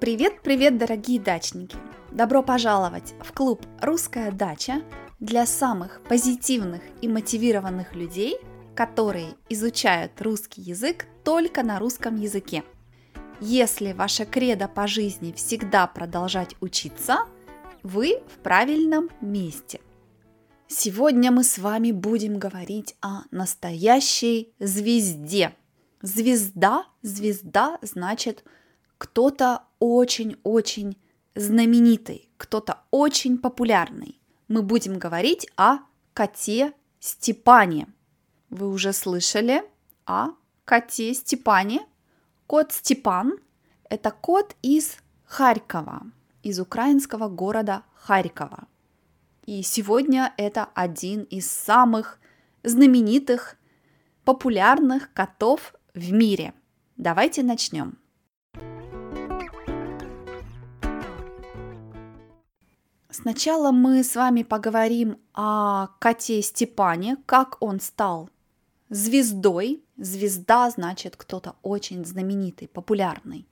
Привет-привет, дорогие дачники! Добро пожаловать в клуб «Русская дача» для самых позитивных и мотивированных людей, которые изучают русский язык только на русском языке. Если ваша кредо по жизни всегда продолжать учиться, вы в правильном месте. Сегодня мы с вами будем говорить о настоящей звезде. Звезда, звезда значит – кто-то очень-очень знаменитый, кто-то очень популярный. Мы будем говорить о коте Степане. Вы уже слышали о коте Степане? Кот Степан – это кот из Харькова, из украинского города Харькова. И сегодня это один из самых знаменитых, популярных котов в мире. Давайте начнем. Сначала мы с вами поговорим о коте Степане, как он стал звездой. Звезда значит кто-то очень знаменитый, популярный.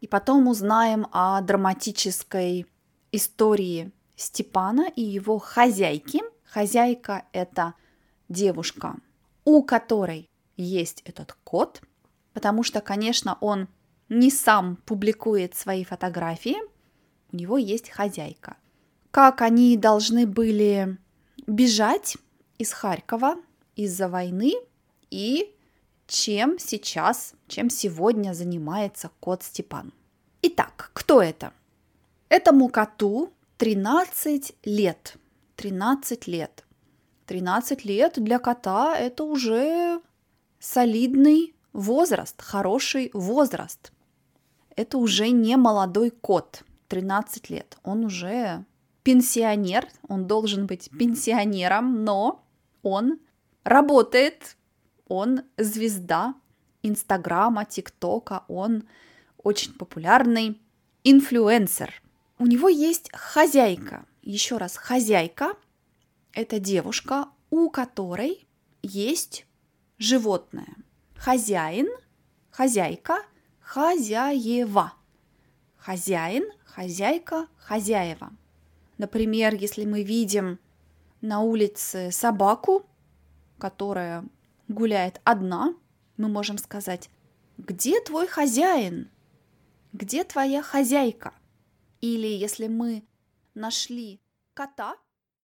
И потом узнаем о драматической истории Степана и его хозяйки. Хозяйка – это девушка, у которой есть этот кот, потому что, конечно, он не сам публикует свои фотографии, у него есть хозяйка – как они должны были бежать из Харькова из-за войны и чем сейчас, чем сегодня занимается кот Степан. Итак, кто это? Этому коту 13 лет. 13 лет. 13 лет для кота это уже солидный возраст, хороший возраст. Это уже не молодой кот, 13 лет. Он уже пенсионер, он должен быть пенсионером, но он работает, он звезда Инстаграма, ТикТока, он очень популярный инфлюенсер. У него есть хозяйка. Еще раз, хозяйка – это девушка, у которой есть животное. Хозяин, хозяйка, хозяева. Хозяин, хозяйка, хозяева. Например, если мы видим на улице собаку, которая гуляет одна, мы можем сказать, где твой хозяин? Где твоя хозяйка? Или если мы нашли кота,